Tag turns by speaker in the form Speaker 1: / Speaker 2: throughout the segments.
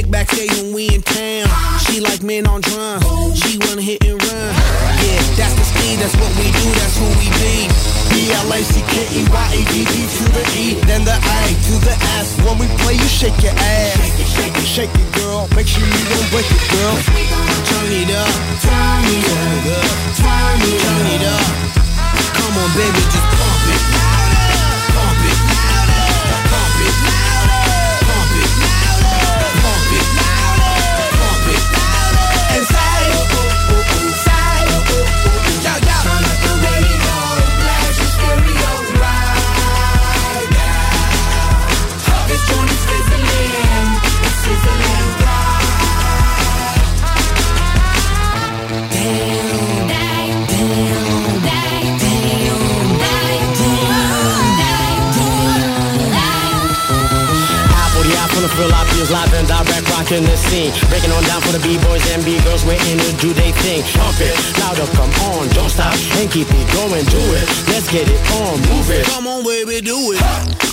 Speaker 1: Chick backstage when we in town. She like men on drum, she wanna hit and run. Yeah, that's the speed, that's what we do, that's who we be. B-L-A-C-K-E-Y-A-D-D to the E, then the A to the S. When we play, you shake your ass. Shake it, shake it, shake it, girl. Make sure you don't break it, girl. Turn it up, turn it up, turn it up, turn it up. Come on, baby, just pump it.
Speaker 2: Live and direct, rocking the scene. Breaking on down for the B-boys and B-girls, we're in to do they thing. Pump it, louder, come on, don't stop, and keep it going, do it. Let's get it on, move it.
Speaker 1: Come on, baby, do it.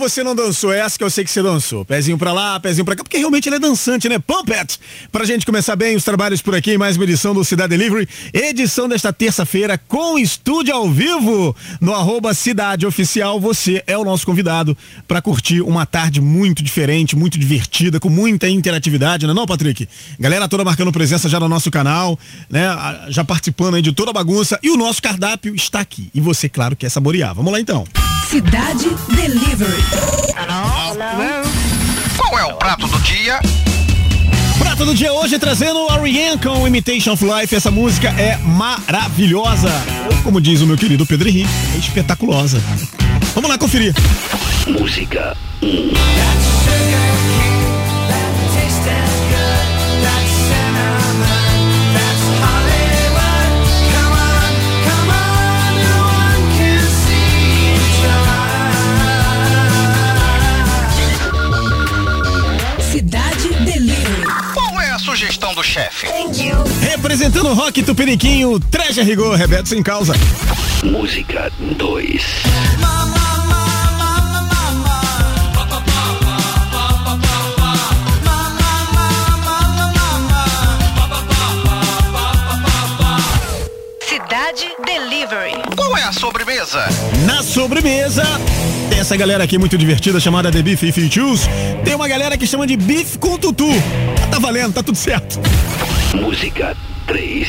Speaker 3: Você não dançou essa, que eu sei que você dançou. Pezinho pra lá, pezinho pra cá, porque realmente ele é dançante, né? Pump it! Pra gente começar bem os trabalhos por aqui, mais uma edição do Cidade Delivery, edição desta terça-feira com estúdio ao vivo no arroba Cidade Oficial. Você é o nosso convidado pra curtir uma tarde muito diferente, muito divertida, com muita interatividade, não é não, Patrick? Galera toda marcando presença já no nosso canal, né? Já participando aí de toda a bagunça. E o nosso cardápio está aqui. E você, claro, quer saborear. Vamos lá então.
Speaker 4: Cidade Delivery. Hello? Hello?
Speaker 5: Qual é o prato do dia?
Speaker 3: Prato do dia hoje trazendo Ariane com Imitation of Life. Essa música é maravilhosa. Como diz o meu querido Pedro Henrique, é espetaculosa. Vamos lá conferir.
Speaker 6: Música
Speaker 5: 1. Do chefe?
Speaker 3: Representando Cantando rock tupiniquinho, treja rigor, Rebeto sem causa.
Speaker 6: Música 2.
Speaker 5: Sobremesa?
Speaker 3: Na sobremesa, tem essa galera aqui muito divertida chamada The Beef If You Choose. Tem uma galera que chama de Beef com Tutu. Tá valendo, tá tudo certo.
Speaker 6: Música 3.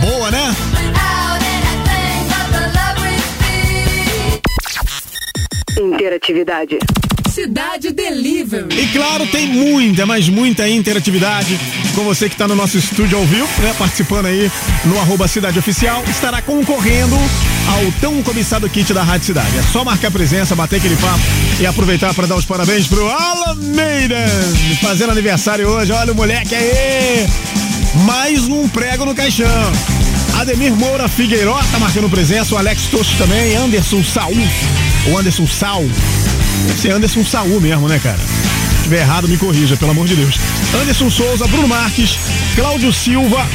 Speaker 3: Boa, né?
Speaker 7: Interatividade.
Speaker 4: Cidade Delivery.
Speaker 3: E claro, tem muita, mas muita interatividade com você que está no nosso estúdio ao vivo, né? Participando aí no arroba Cidade Oficial, estará concorrendo ao tão cobiçado kit da Rádio Cidade. É só marcar presença, bater aquele papo e aproveitar para dar os parabéns pro Alameida, fazendo aniversário hoje. Olha o moleque aí! Mais um prego no caixão. Ademir Moura Figueiró tá marcando presença, o Alex Tosto também, Anderson Saul, o Anderson Sal. Deve Anderson Saul mesmo, né, cara? Se tiver errado, me corrija, pelo amor de Deus. Anderson Souza, Bruno Marques, Cláudio Silva,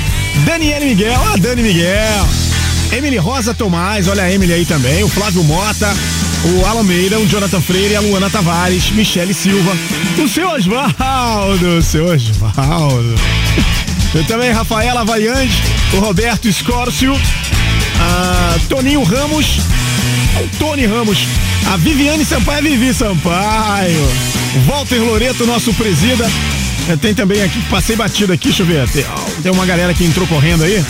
Speaker 3: Daniele Miguel, a Dani Miguel, Emily Rosa Tomás, olha a Emily aí também, o Flávio Mota, o Alameida, o Jonathan Freire, a Luana Tavares, Michele Silva, o seu Osvaldo, o seu Osvaldo. Eu também, Rafaela Vaiande, o Roberto Escórcio, a Toninho Ramos, Tony Ramos, a Viviane Sampaio, a Vivi Sampaio, Walter Loreto, nosso presida. Eh, Tem também aqui, passei batido aqui, deixa eu ver. Tem, tem uma galera que entrou correndo aí.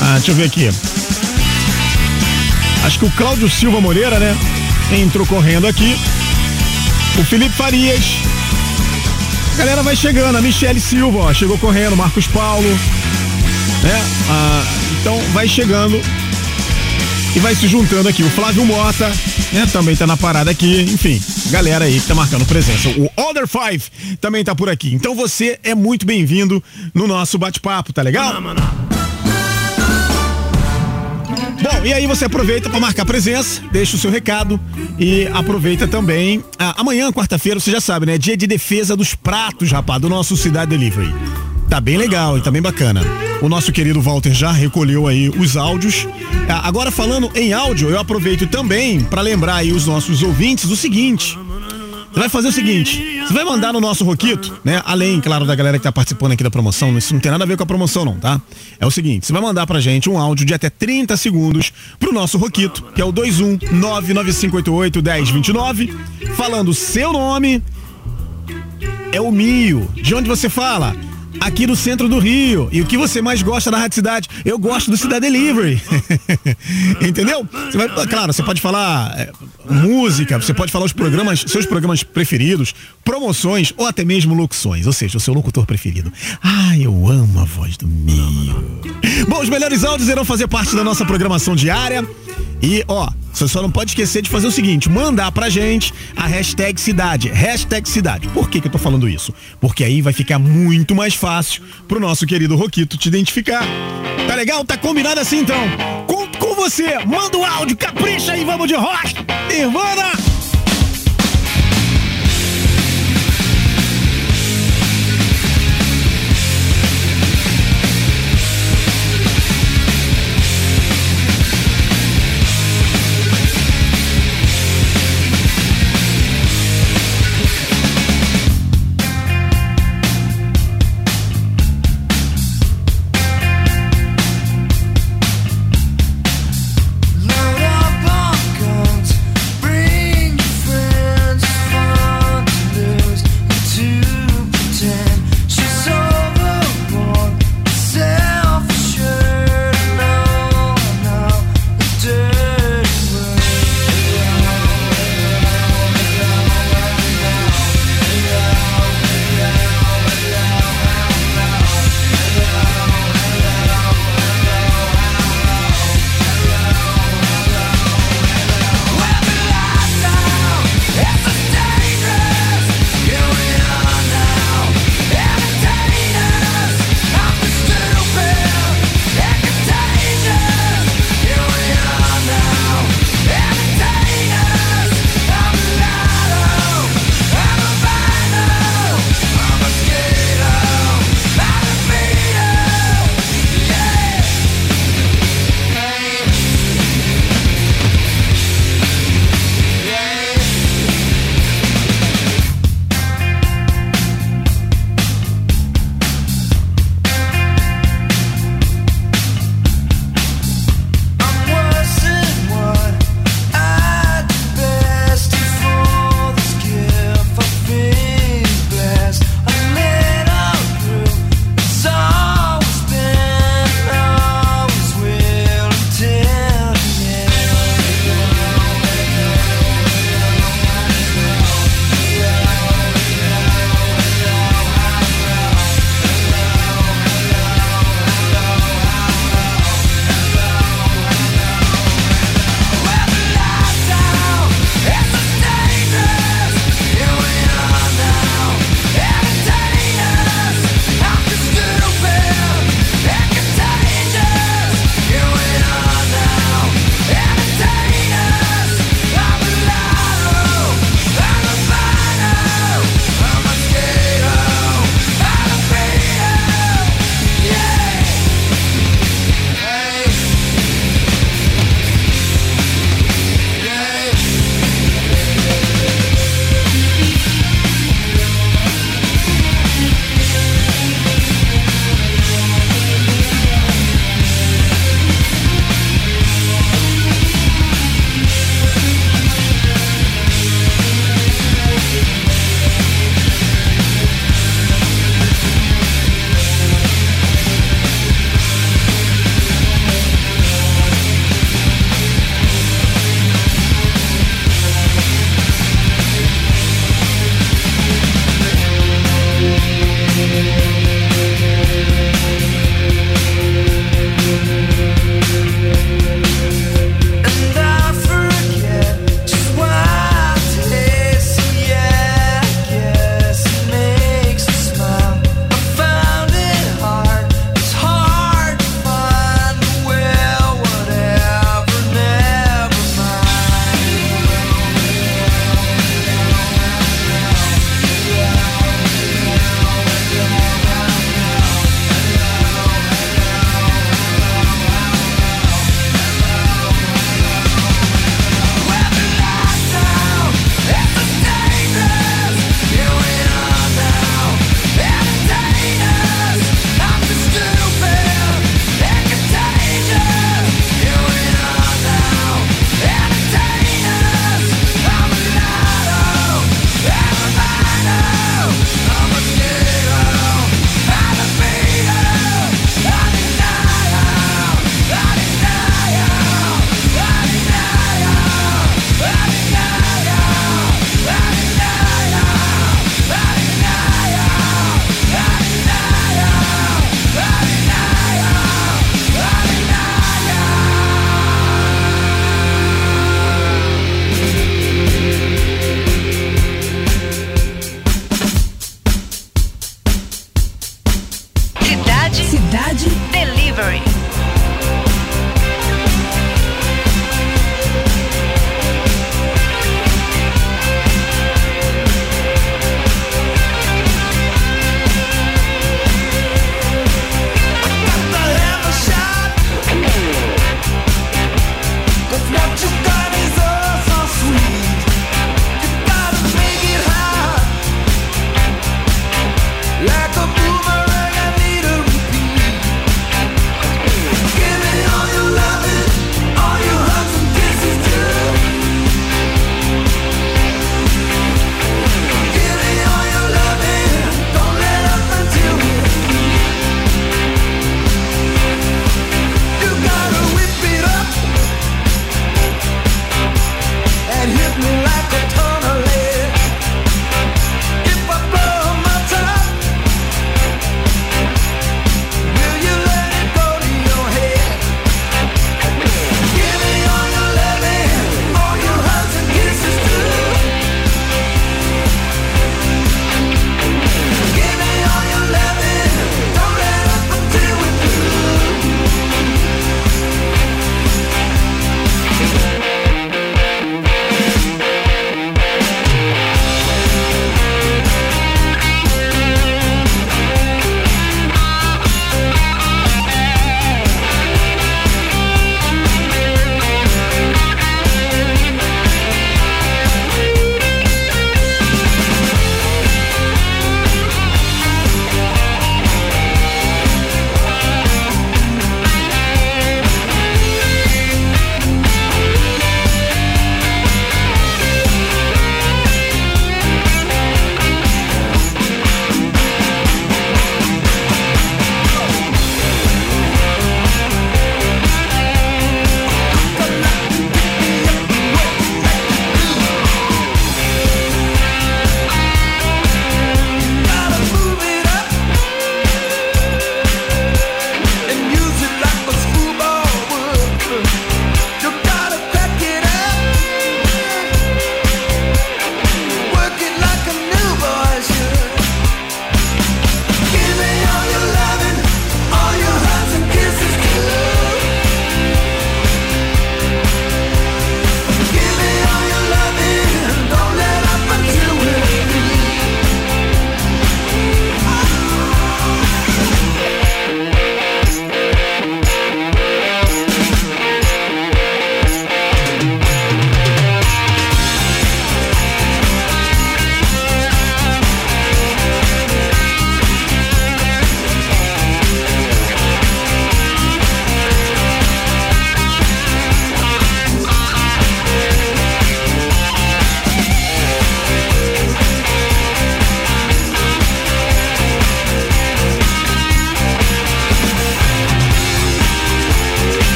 Speaker 3: Ah, deixa eu ver aqui. Acho que o Cláudio Silva Moreira, né? Entrou correndo aqui. O Felipe Farias. A galera vai chegando, a Michele Silva, ó, chegou correndo, Marcos Paulo, né? Ah, então vai chegando e vai se juntando aqui. O Flávio Mota, né? Também tá na parada aqui. Enfim, galera aí que tá marcando presença. O Other Five também tá por aqui. Então você é muito bem-vindo no nosso bate-papo, tá legal? Bom, e aí você aproveita para marcar presença, deixa o seu recado e aproveita também. ah, amanhã, quarta-feira, você já sabe, né? Dia de defesa dos pratos, rapaz, do nosso Cidade Delivery. Tá bem legal e tá bem bacana. O nosso querido Walter já recolheu aí os áudios. Ah, Agora falando em áudio, eu aproveito também para lembrar aí os nossos ouvintes do seguinte. Você vai fazer o seguinte, você vai mandar no nosso Roquito, né? Além, claro, da galera que tá participando aqui da promoção, isso não tem nada a ver com a promoção não, tá? É o seguinte, você vai mandar pra gente um áudio de até 30 segundos pro nosso Roquito, que é o 21995881029, falando seu nome, é o Mio. De onde você fala? Aqui do centro do Rio. E o que você mais gosta da Rádio Cidade? Eu gosto do Cidade Delivery. Entendeu? Você vai, claro, você pode falar é, música, você pode falar os programas, seus programas preferidos, promoções ou até mesmo locuções. Ou seja, o seu locutor preferido. Ah, eu amo a voz do Mio. Bom, os melhores áudios irão fazer parte da nossa programação diária. E, ó, você só não pode esquecer de fazer o seguinte: mandar pra gente a hashtag cidade. Hashtag cidade. Por que, que eu tô falando isso? Porque aí vai ficar muito mais fácil pro nosso querido Roquito te identificar. Tá legal? Tá combinado assim então? Conto com você. Manda o áudio, capricha aí, vamos de rock. Nirvana!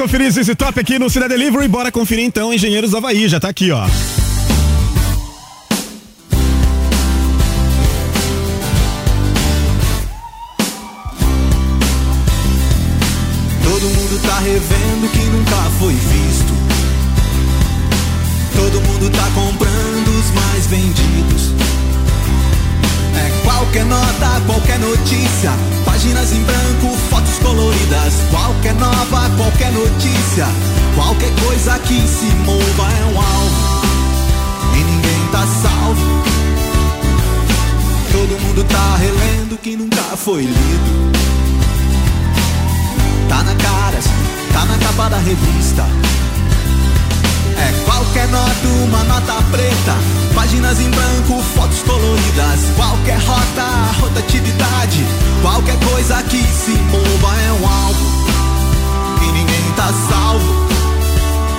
Speaker 3: Conferir esse top aqui no Cidade Delivery, bora conferir então Engenheiros do Havaí, já tá aqui, ó.
Speaker 8: Qualquer nova, qualquer notícia. Qualquer coisa que se mova é um alvo. E ninguém tá salvo. Todo mundo tá relendo que nunca foi lido. Tá na cara, tá na capa da revista. É qualquer nota, uma nota preta. Páginas em branco, fotos coloridas. Qualquer rota, rotatividade. Qualquer coisa que se mova é um alvo. Salvo.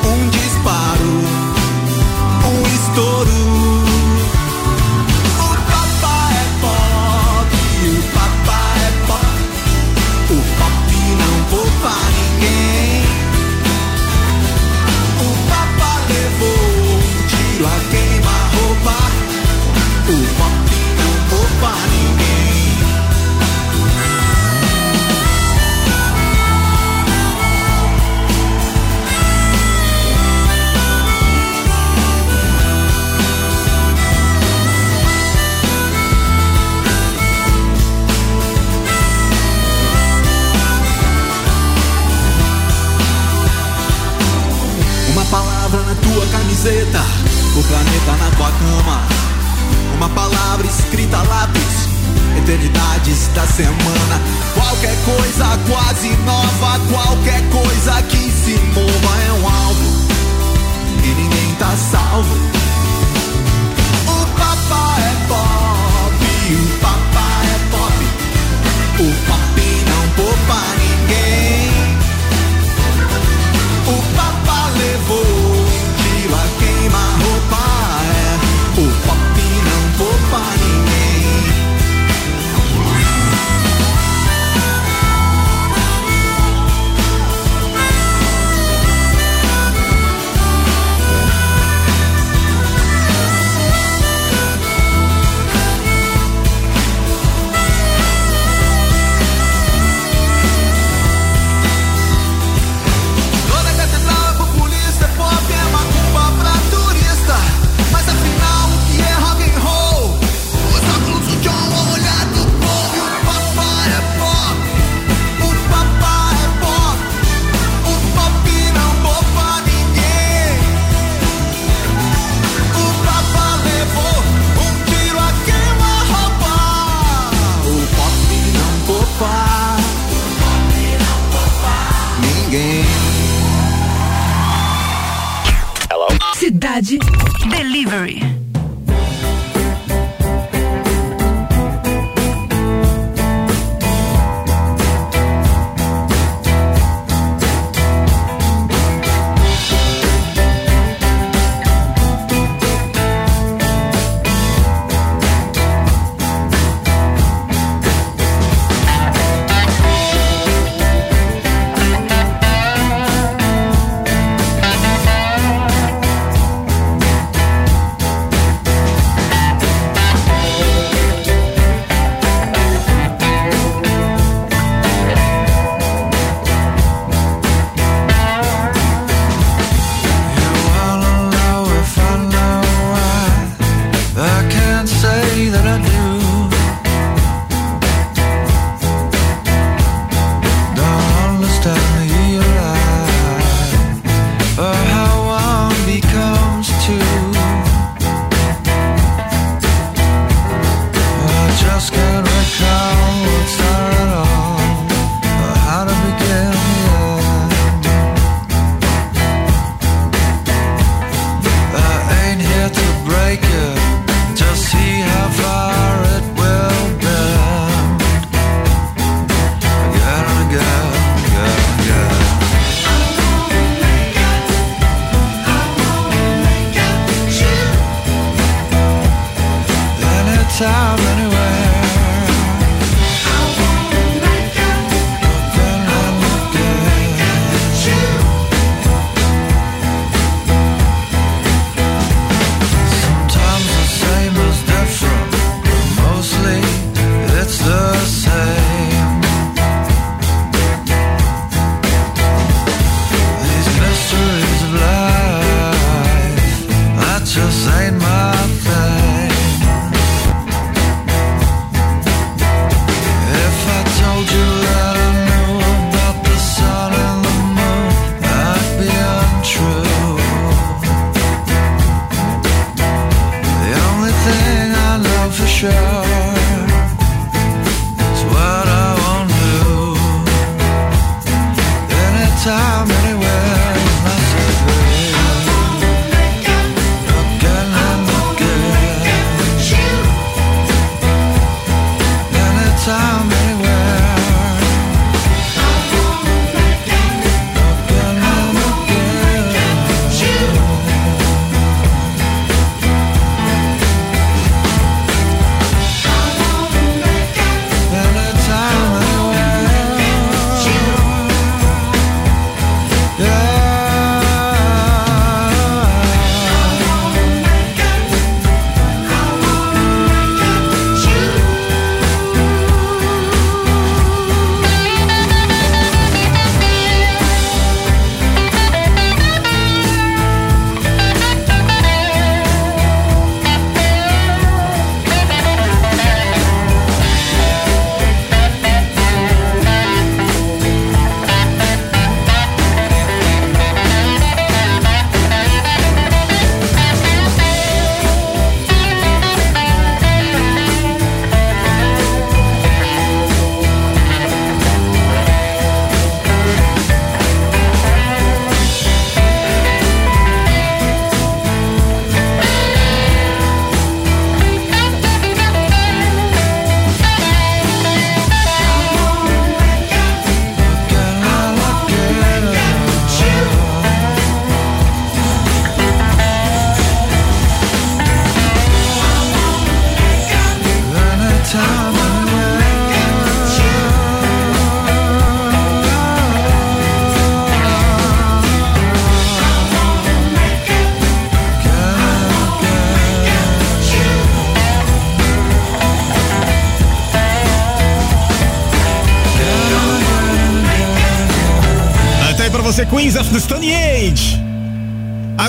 Speaker 8: Um disparo, um estouro. O papá é pop, o papá é pop. O pop não poupa ninguém. O papá levou um tiro a queima-roupa. Camiseta, o planeta na tua cama. Uma palavra escrita a lápis, eternidades da semana. Qualquer coisa quase nova, qualquer coisa que se mova é um alvo. E ninguém tá salvo. O papá é pop, o papá é pop. O pop não poupa ninguém.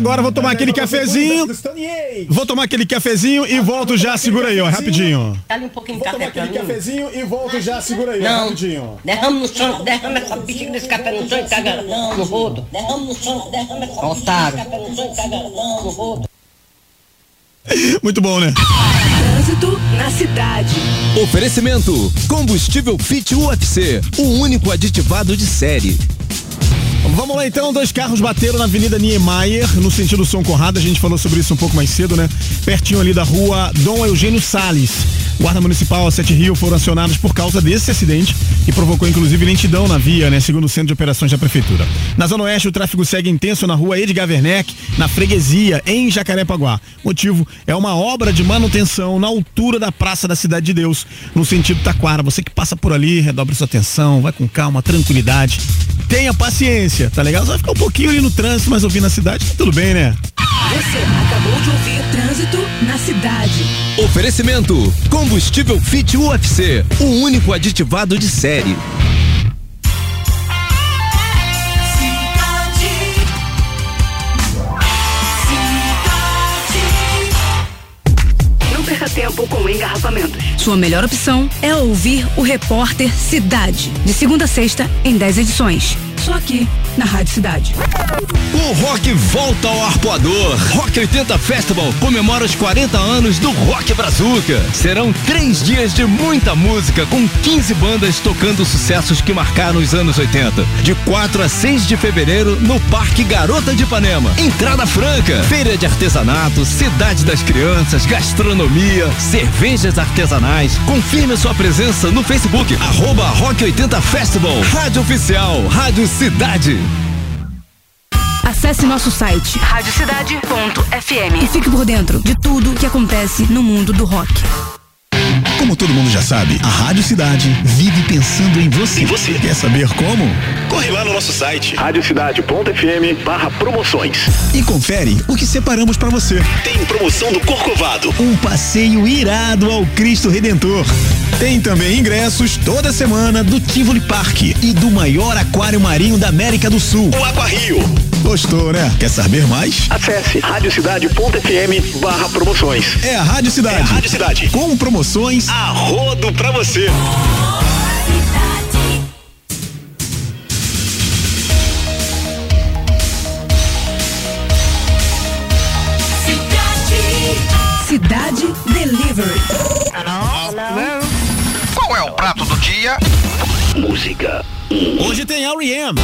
Speaker 3: Agora vou tomar aquele cafezinho. Vou tomar aquele cafezinho e volto já. Segura aí, ó, rapidinho.
Speaker 9: Dá-lhe um pouquinho de café pra mim.
Speaker 3: cafezinho e volto já. Segura aí, ó, rapidinho.
Speaker 9: derrama no chão, derrama essa bexiga desse café no chão e caga no rodo. Derrama no chão, derrama essa Otário. café no chão e caga no rodo.
Speaker 3: Muito bom, né?
Speaker 4: Trânsito na cidade.
Speaker 10: Oferecimento: Combustível Fit UFC, o único aditivado de série.
Speaker 3: Vamos lá então, dois carros bateram na Avenida Niemeyer, no sentido São Conrado, a gente falou sobre isso um pouco mais cedo, né? Pertinho ali da rua Dom Eugênio Salles. Guarda Municipal, Sete Rio foram acionados por causa desse acidente, que provocou inclusive lentidão na via, né? Segundo o Centro de Operações da Prefeitura. Na Zona Oeste, o tráfego segue intenso na rua Edgar Werneck, na freguesia, em Jacarepaguá. Motivo é uma obra de manutenção na altura da Praça da Cidade de Deus, no sentido Taquara. Você que passa por ali, redobre sua atenção, vai com calma, tranquilidade. Tenha paciência, tá legal? Você vai ficar um pouquinho ali no trânsito, mas ouvindo a cidade, tá tudo bem, né?
Speaker 4: Você acabou de ouvir Trânsito na cidade.
Speaker 10: Oferecimento: Combustível Fit UFC, o único aditivado de série.
Speaker 7: Não perca tempo com engarrafamentos.
Speaker 4: Sua melhor opção é ouvir o Repórter Cidade. De segunda a sexta, em 10 edições. Só aqui, na Rádio Cidade.
Speaker 10: O rock volta ao arpoador. Rock 80 Festival comemora os 40 anos do Rock Brazuca. Serão três dias de muita música, com 15 bandas tocando sucessos que marcaram os anos 80. De 4 a 6 de fevereiro, no Parque Garota de Ipanema. Entrada franca, feira de artesanato, cidade das crianças, gastronomia, cervejas artesanais. Confirme sua presença no Facebook, arroba Rock 80 Festival. Rádio Oficial, Rádio Cidade.
Speaker 4: Acesse nosso site e
Speaker 7: Radiocidade.fm.
Speaker 4: fique por dentro de tudo que acontece no mundo do rock.
Speaker 3: Como todo mundo já sabe, a Rádio Cidade vive pensando em você. E você quer saber como? Corre lá no nosso site
Speaker 6: Radiocidade.fm barra promoções.
Speaker 3: e confere o que separamos pra você.
Speaker 6: Tem promoção do Corcovado.
Speaker 3: Um passeio irado ao Cristo Redentor. Tem também ingressos toda semana do Tivoli Park e do maior aquário marinho da América do Sul.
Speaker 6: O Aqua Rio.
Speaker 3: Gostou, né? Quer saber mais?
Speaker 6: Acesse radiocidade.fm barra promoções.
Speaker 3: É a Rádio Cidade.
Speaker 6: É a Rádio Cidade.
Speaker 3: Com promoções
Speaker 6: A rodo pra você.
Speaker 4: Cidade Delivery.
Speaker 5: Qual é o prato do dia?
Speaker 6: Música.
Speaker 3: Hoje tem R.E.M.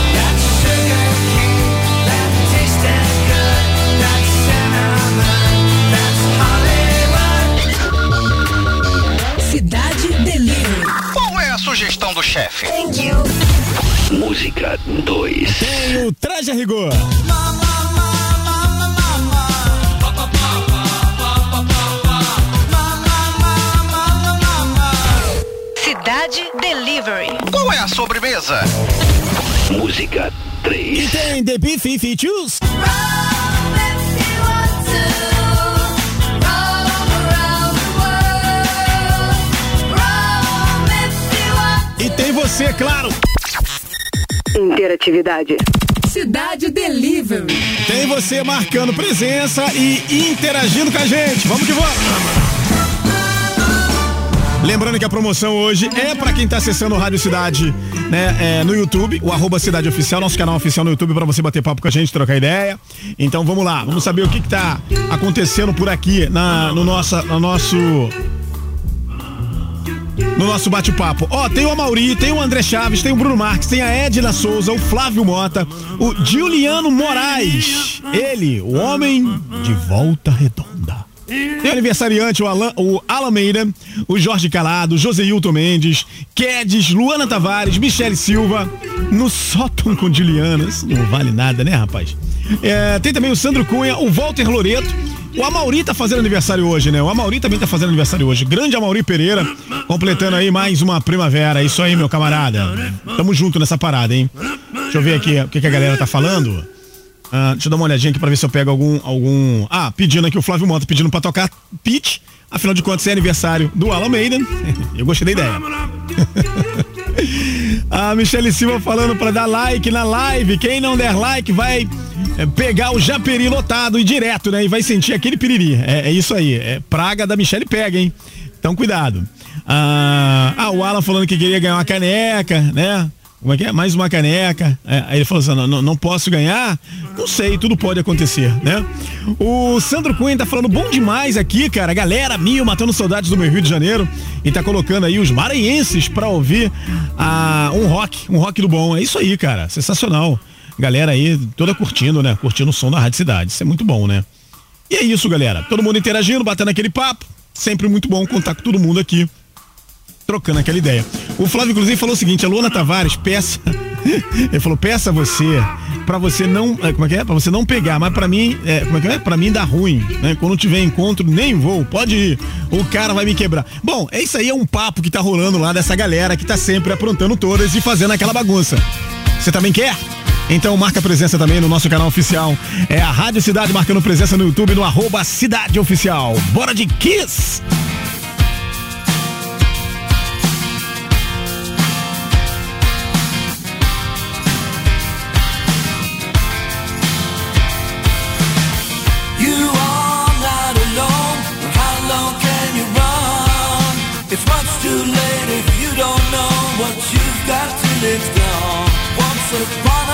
Speaker 5: sugestão do chefe?
Speaker 6: Música 2.
Speaker 3: Tem o Traje a Rigor.
Speaker 7: Cidade Delivery.
Speaker 5: Qual é a sobremesa?
Speaker 6: Música
Speaker 3: E
Speaker 6: 3.
Speaker 3: tem The Beef Features. E tem você, claro.
Speaker 7: Interatividade.
Speaker 4: Cidade Delivery.
Speaker 3: Tem você marcando presença e interagindo com a gente. Vamos que vamos. Lembrando que a promoção hoje é para quem tá acessando o Rádio Cidade, né, é, no YouTube, o arroba Cidade Oficial, nosso canal oficial no YouTube para você bater papo com a gente, trocar ideia. Então vamos lá, vamos saber o que, que tá acontecendo por aqui na, no, nossa, no nosso no nosso bate-papo. Ó, tem o Amauri, tem o André Chaves, tem o Bruno Marques, tem a Edna Souza, o Flávio Mota, o Juliano Moraes. Ele, o homem de volta redonda. Tem o aniversariante, o Alan, o Alameida, o Jorge Calado, o Joseilton Mendes, Kedes, Luana Tavares, Michele Silva, no sótão com Juliana. Isso não vale nada, né, rapaz? É, tem também o Sandro Cunha, o Walter Loreto, o Amauri tá fazendo aniversário hoje, né? O Amauri também tá fazendo aniversário hoje. Grande Amauri Pereira, completando aí mais uma primavera. Isso aí, meu camarada. Tamo junto nessa parada, hein? Deixa eu ver aqui o que, que a galera tá falando. Ah, deixa eu dar uma olhadinha aqui pra ver se eu pego algum. algum... Ah, pedindo aqui o Flávio Mota, pedindo pra tocar pitch. Afinal de contas, é aniversário do Alan Maiden. Eu gostei da ideia. A Michele Silva falando pra dar like na live. Quem não der like vai pegar o japeri lotado e direto, né? E vai sentir aquele piriri. É, é isso aí. É praga da Michele pega, hein? Então cuidado. Ah, ah, o Alan falando que queria ganhar uma caneca, né? Como é que é? Mais uma caneca. É, aí ele falou assim: não, não posso ganhar? Não sei, tudo pode acontecer, né? O Sandro Cunha tá falando bom demais aqui, cara. Galera, mil matando saudades do meu Rio de Janeiro. E tá colocando aí os maranhenses pra ouvir ah, um rock, um rock do bom. É isso aí, cara. Sensacional. Galera aí toda curtindo, né? Curtindo o som da Rádio Cidade. Isso é muito bom, né? E é isso, galera. Todo mundo interagindo, batendo aquele papo. Sempre muito bom contar com todo mundo aqui trocando aquela ideia. O Flávio, inclusive, falou o seguinte: a Luana Tavares peça. Ele falou: peça você, pra você não. é, Como é que é? Pra você não pegar, mas pra mim, é, como é que é? Pra mim dá ruim, né? Quando tiver encontro, nem vou, pode ir. O cara vai me quebrar. Bom, é isso aí, é um papo que tá rolando lá dessa galera que tá sempre aprontando todas e fazendo aquela bagunça. Você também quer? Então marca presença também no nosso canal oficial. É a Rádio Cidade marcando presença no YouTube no arroba Cidade Oficial. Bora de Kiss!
Speaker 11: Too late if you don't know what you've got. Once upon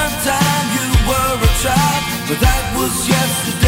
Speaker 11: but that was yesterday.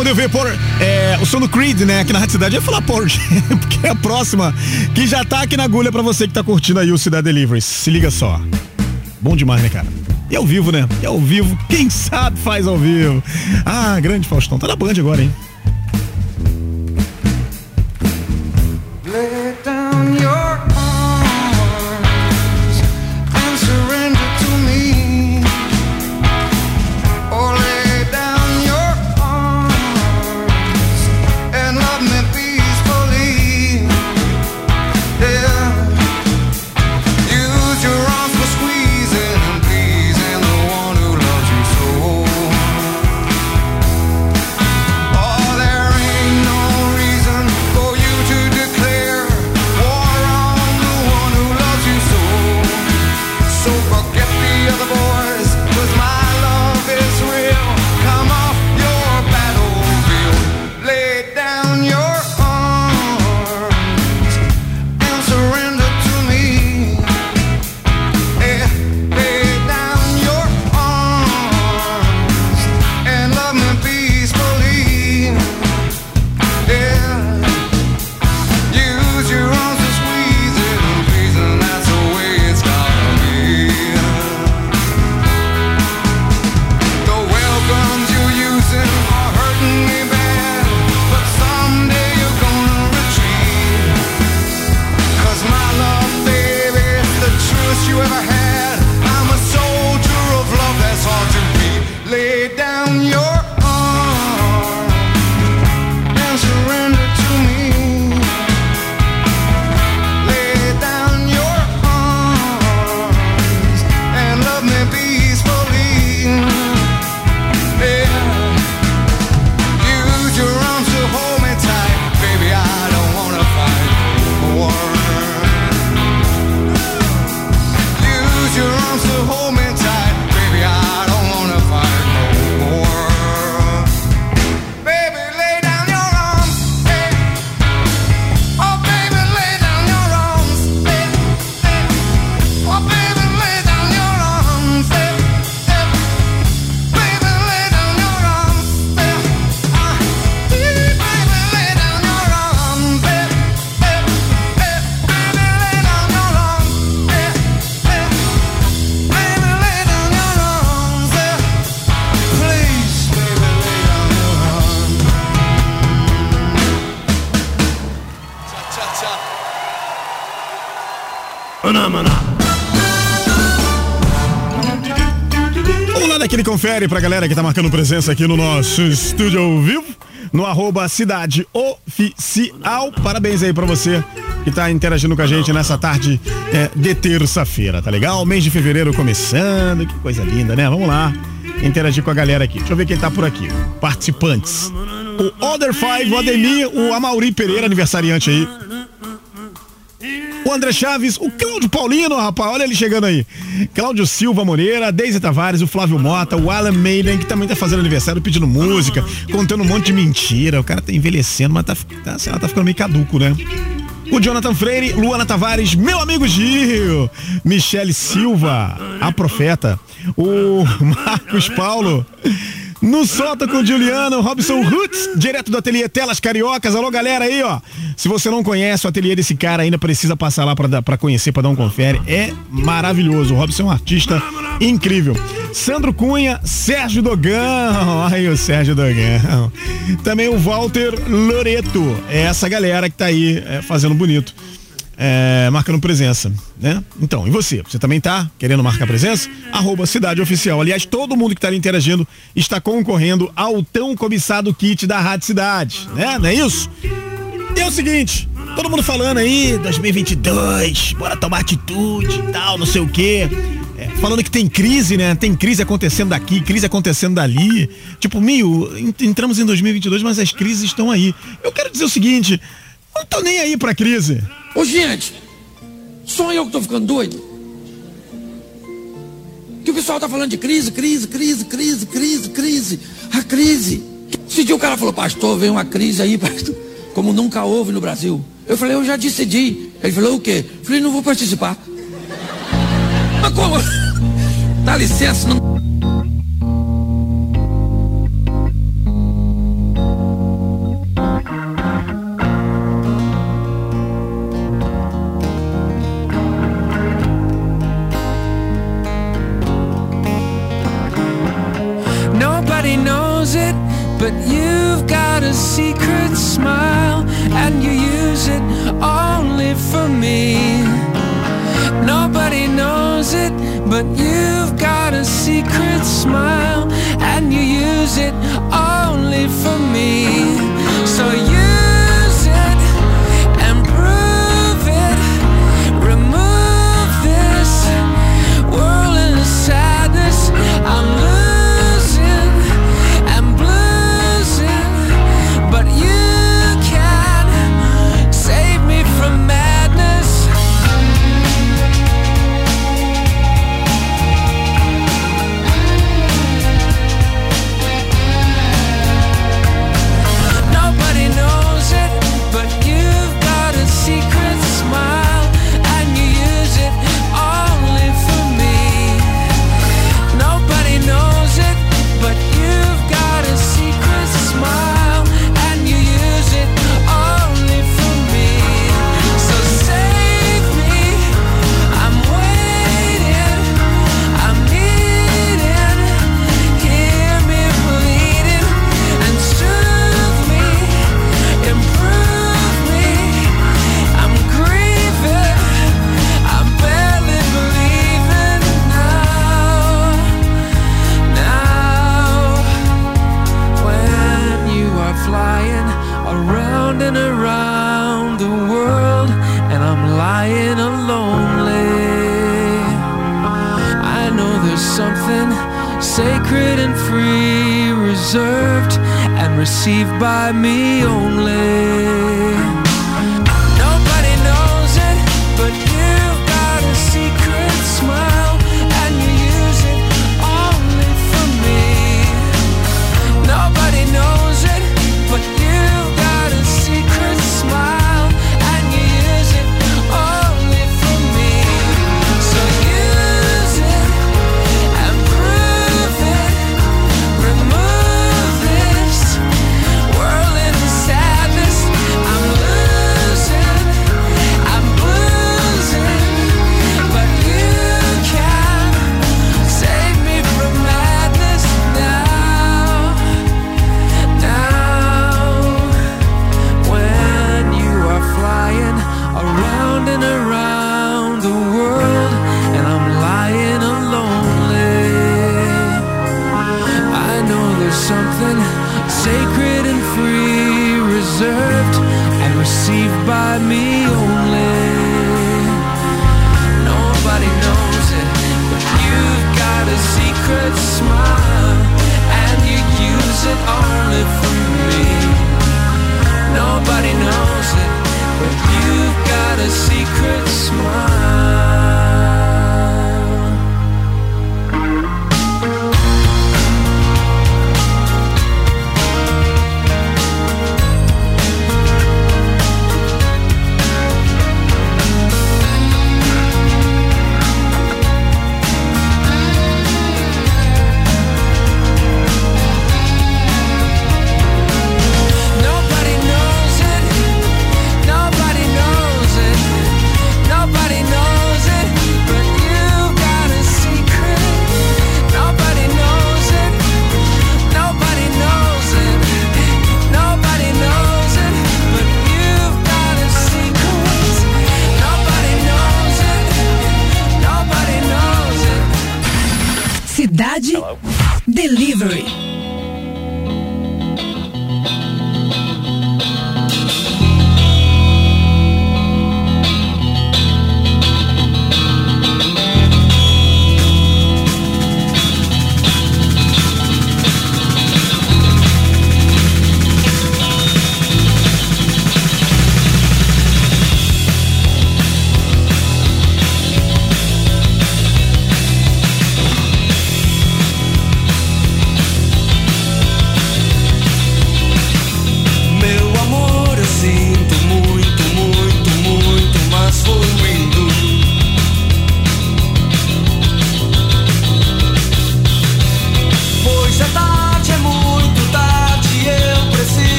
Speaker 12: poder ver por, é, o som do Creed, né? Aqui na Rádio Cidade. Eu ia falar por porque é a próxima que já tá aqui na agulha para você que tá curtindo aí o Cidade Delivery. Se liga só. Bom demais, né, cara? E ao vivo, né? E ao vivo. Quem sabe faz ao vivo. Ah, grande Faustão. Tá na Band agora, hein?
Speaker 3: Confere pra galera que tá marcando presença aqui no nosso estúdio ao vivo, no arroba Cidade Oficial. Parabéns aí pra você que tá interagindo com a gente nessa tarde é, de terça-feira, tá legal? Mês de fevereiro começando, que coisa linda, né? Vamos lá interagir com a galera aqui. Deixa eu ver quem tá por aqui. Participantes. O Other Five, o Ademir, o Amauri Pereira, aniversariante aí. O André Chaves, o Cláudio Paulino, rapaz, olha ele chegando aí. Cláudio Silva Moreira, Deise Tavares, o Flávio Mota, o Alan Maiden, que também tá fazendo aniversário, pedindo música, contando um monte de mentira. O cara tá envelhecendo, mas tá, tá, sei lá, tá ficando meio caduco, né? O Jonathan Freire, Luana Tavares, meu amigo Gil, Michele Silva, a profeta, o Marcos Paulo, no Sota com Juliano, Robson Roots, direto do ateliê Telas Cariocas. Alô, galera aí, ó. Se você não conhece o ateliê desse cara, ainda precisa passar lá pra conhecer, pra dar um confere. É maravilhoso. O Robson é um artista incrível. Sandro Cunha, Sérgio Dogão. Aí o Sérgio Dogão. Também o Walter Loreto. É essa galera que tá aí é, fazendo bonito é, marcando presença, né? Então, e você? Você também tá querendo marcar presença? Arroba Cidade Oficial. Aliás, todo mundo que tá ali interagindo está concorrendo ao tão cobiçado kit da Rádio Cidade, né? Não é isso? E é o seguinte, todo mundo falando aí, 2022, bora tomar atitude e tal, não sei o quê. É, falando que tem crise, né? Tem crise acontecendo daqui, crise acontecendo dali. Tipo, Mio, entramos em 2022, mas as crises estão aí. Eu quero dizer o seguinte, não tô nem aí pra crise.
Speaker 13: Ô gente, só eu que tô ficando doido? Que o pessoal tá falando de crise, crise, crise, crise, crise, crise. A crise. Dia o cara falou, pastor, vem uma crise aí, pastor, como nunca houve no Brasil. Eu falei, eu já decidi. Ele falou, o quê? Eu falei, não vou participar. Mas como? Dá licença, não.
Speaker 14: But you've got a secret smile, and you use it only for me. Nobody knows it, but you've got a secret smile, and you use it only for me. So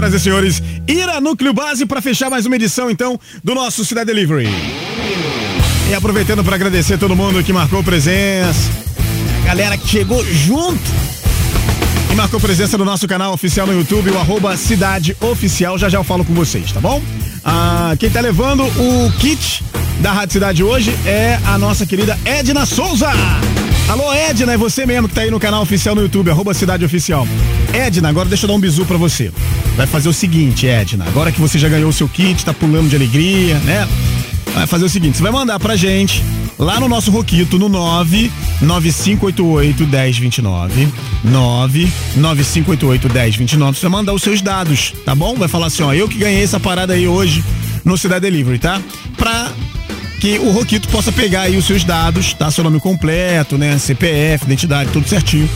Speaker 3: senhoras e senhores. Ir a Núcleo Base para fechar mais uma edição, então, do nosso Cidade Delivery. E aproveitando para agradecer todo mundo que marcou presença. galera que chegou junto e marcou presença no nosso canal oficial no YouTube, o arroba Cidade Oficial. Já já eu falo com vocês, tá bom? Ah, quem tá levando o kit da Rádio Cidade hoje é a nossa querida Edna Souza. Alô, Edna, é você mesmo que tá aí no canal oficial no YouTube, arroba Cidade Oficial. Edna, agora deixa eu dar um bisu pra você. Vai fazer o seguinte, Edna, agora que você já ganhou o seu kit, tá pulando de alegria, né? Vai fazer o seguinte, você vai mandar pra gente lá no nosso Roquito no 99588 1029 99588 1029 você vai mandar os seus dados, tá bom? Vai falar assim, ó, eu que ganhei essa parada aí hoje no Cidade Delivery, tá? Pra que o Roquito possa pegar aí os seus dados, tá? Seu nome completo, né? CPF, identidade, tudo certinho,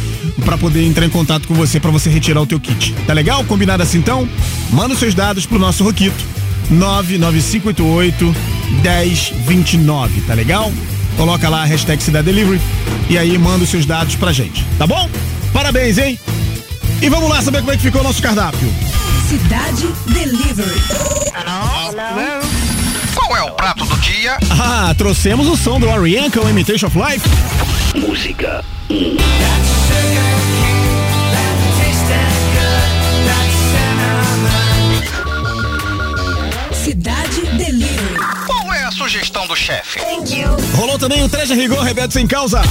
Speaker 3: pra poder entrar em contato com você pra você retirar o teu kit. Tá legal? Combinado assim então? Manda os seus dados pro nosso Roquito 99588 1029, tá legal? Coloca lá a hashtag Cidade Delivery e aí manda os seus dados pra gente, tá bom? Parabéns, hein? E vamos lá saber como é que ficou o nosso cardápio.
Speaker 4: Cidade Delivery.
Speaker 5: Qual é o prato do dia?
Speaker 3: Ah, trouxemos o som do R.E.M. com Imitation of Life.
Speaker 6: Música
Speaker 4: Cidade Delivery.
Speaker 5: Qual é a sugestão do chefe?
Speaker 3: Rolou também o Treja Rigor, Rebelde Sem Causa.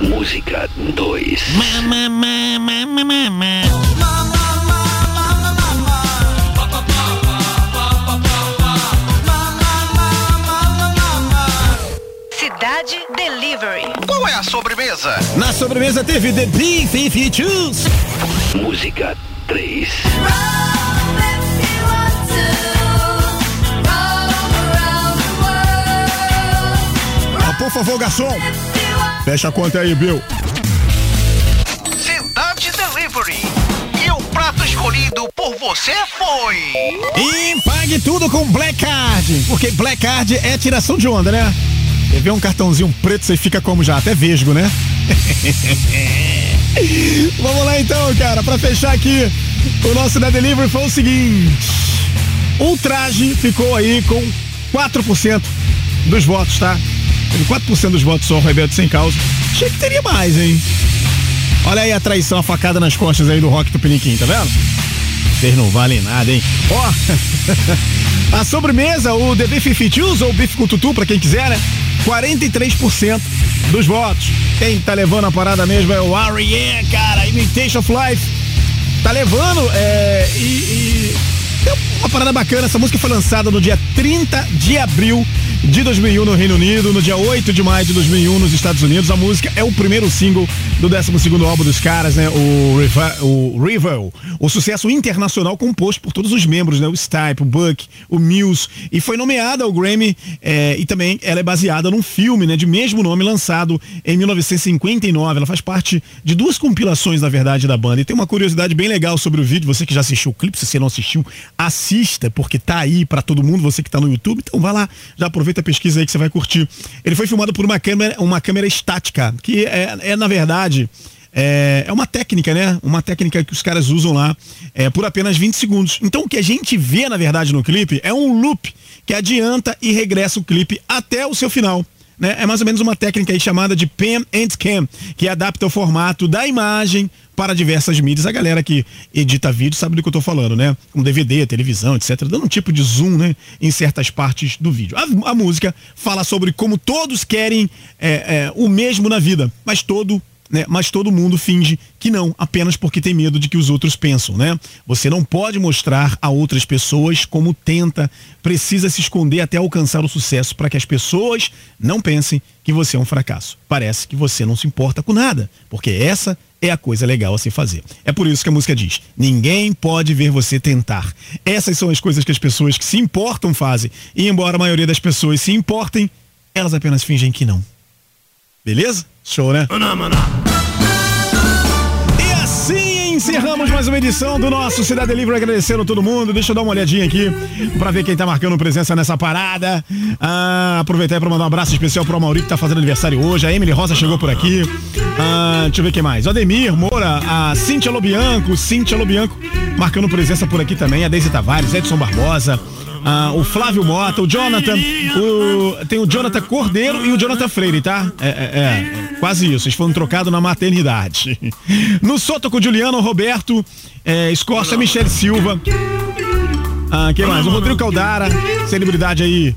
Speaker 6: Música 2
Speaker 7: Cidade
Speaker 5: Qual é a sobremesa?
Speaker 3: Na sobremesa teve The B-52s.
Speaker 6: Música 3
Speaker 3: Ah, por favor, garçom. Fecha a conta aí, Bill.
Speaker 5: Cidade Delivery. E o prato escolhido por você foi.
Speaker 3: E pague tudo com Black Card, porque Black Card é tiração de onda, né? Você vê um cartãozinho preto, você fica como já, até vesgo, né? Vamos lá então, cara, pra fechar aqui, o nosso da Delivery foi o seguinte: o traje ficou aí com 4% dos votos, tá? Teve 4% dos votos só, o Sem Causa. Achei que teria mais, hein? Olha aí a traição, a facada nas costas aí do Rock Tupiniquim, tá vendo? Vocês não valem nada, hein? Ó, a sobremesa, o The Beef Fitius, ou Beef com Tutu, pra quem quiser, né? 43% dos votos. Quem tá levando a parada mesmo é o R.E.M., cara, Imitation of Life. Tá levando, é, e, e uma parada bacana, essa música foi lançada no dia 30 de abril de 2001 no Reino Unido, no dia 8 de maio de 2001 nos Estados Unidos. A música é o primeiro single do 12º álbum dos caras, né? O River, o Rival, o sucesso internacional composto por todos os membros, né? O Stipe, o Buck, o Mills, e foi nomeada ao Grammy é, e também ela é baseada num filme, né? De mesmo nome lançado em 1959. Ela faz parte de duas compilações, na verdade, da banda. E tem uma curiosidade bem legal sobre o vídeo. Você que já assistiu o clipe, se você não assistiu, assista, porque tá aí pra todo mundo, você que tá no YouTube. Então vai lá, já aproveita a pesquisa aí que você vai curtir. Ele foi filmado por uma câmera, uma câmera estática, que é, é na verdade. É, é uma técnica, né? Uma técnica que os caras usam lá é, por apenas 20 segundos. Então o que a gente vê, na verdade, no clipe é um loop que adianta e regressa o clipe até o seu final. Né? É mais ou menos uma técnica aí chamada de Pen and Cam, que adapta o formato da imagem para diversas mídias. A galera que edita vídeo sabe do que eu tô falando, né? Um DVD, televisão, etc. Dando um tipo de zoom, né? Em certas partes do vídeo. A, a música fala sobre como todos querem é, é, o mesmo na vida, mas todo né? Mas todo mundo finge que não, apenas porque tem medo de que os outros pensam, né? Você não pode mostrar a outras pessoas como tenta, precisa se esconder até alcançar o sucesso para que as pessoas não pensem que você é um fracasso. Parece que você não se importa com nada, porque essa é a coisa legal a se fazer. É por isso que a música diz: ninguém pode ver você tentar. Essas são as coisas que as pessoas que se importam fazem. E embora a maioria das pessoas se importem, elas apenas fingem que não. Beleza? Show, né? Assim encerramos mais uma edição do nosso Cidade Delivery, agradecendo todo mundo. Deixa eu dar uma olhadinha aqui pra ver quem tá marcando presença nessa parada. Ah, aproveitar para mandar um abraço especial pro Mauri que tá fazendo aniversário hoje. A Emily Rosa chegou por aqui. Ah, deixa eu ver quem mais. O Ademir Moura, a Cíntia Lobianco, Cíntia Lobianco marcando presença por aqui também. A Deise Tavares, Edson Barbosa. Ah, o Flávio Mota, o Jonathan, o- tem o Jonathan Cordeiro e o Jonathan Freire, tá? É, é, é, quase isso, eles foram trocados na maternidade. No Soto com o Juliano, Roberto, é, Escócia, Michele Silva. Ah, quem mais? O Rodrigo Caldara, celebridade aí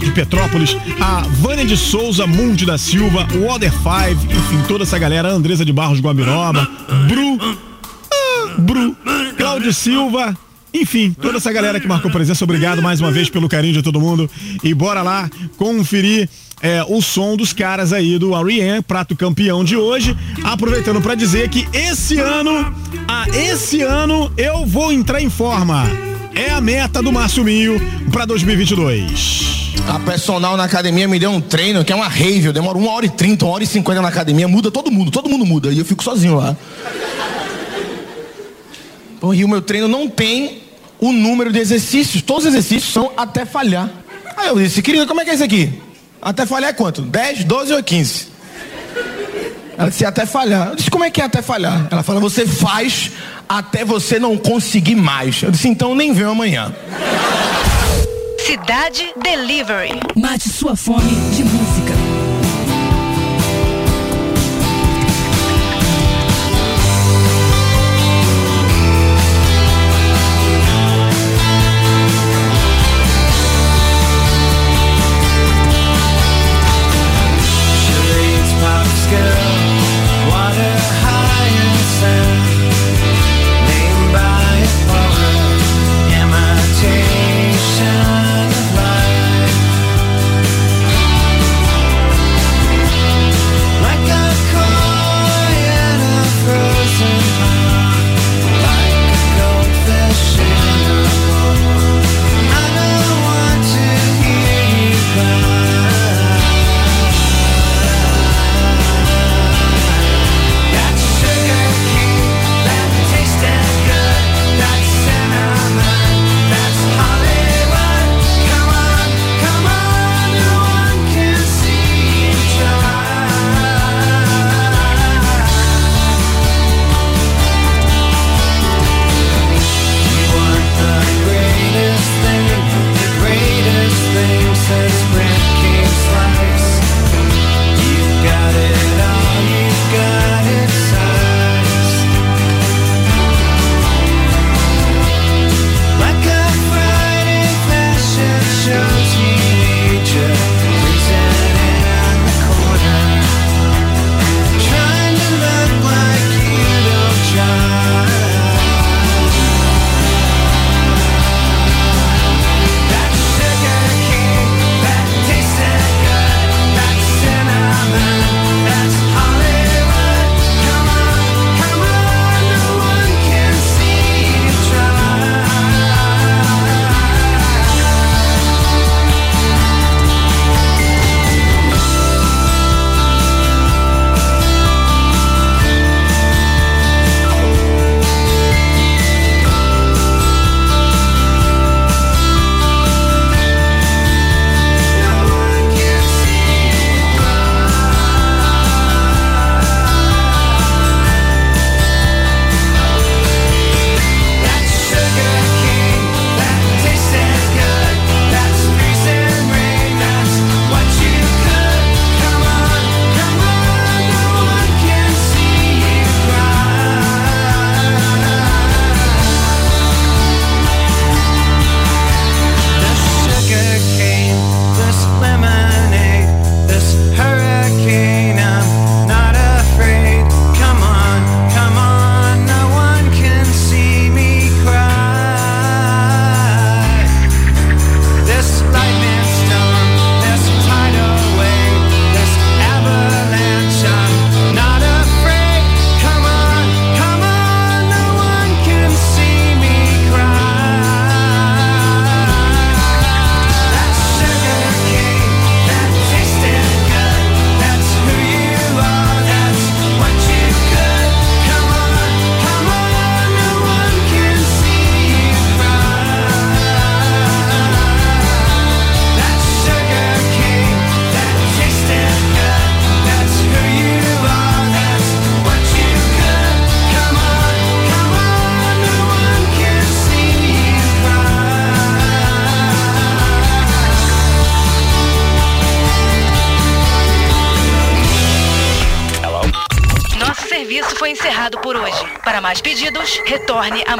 Speaker 3: é, de Petrópolis, a Vânia de Souza, Mundi da Silva, o Other Five, enfim, toda essa galera, Andresa de Barros Guamiroba, Bru, ah, Bru, Cláudio Silva, enfim, toda essa galera que marcou presença, obrigado mais uma vez pelo carinho de todo mundo e bora lá conferir é, o som dos caras aí do R.E.M., prato campeão de hoje, aproveitando pra dizer que esse ano, ah, esse ano eu vou entrar em forma. É a meta do Márcio Minho pra 2022.
Speaker 8: A personal na academia me deu um treino que é uma rave. Eu demoro uma hora e trinta, uma hora e cinquenta na academia. Muda todo mundo, todo mundo muda. E eu fico sozinho lá. Pô, e o meu treino não tem o número de exercícios. Todos os exercícios são até falhar. Aí eu disse, querida, como é que é isso aqui? Até falhar é quanto? 10, 12 ou 15? Ela disse, até falhar. Eu disse, como é que é até falhar? Ela fala, você faz até você não conseguir mais. Eu disse, então nem venho amanhã.
Speaker 15: Cidade Delivery.
Speaker 14: Mate sua fome de música.
Speaker 15: Retorne amanhã.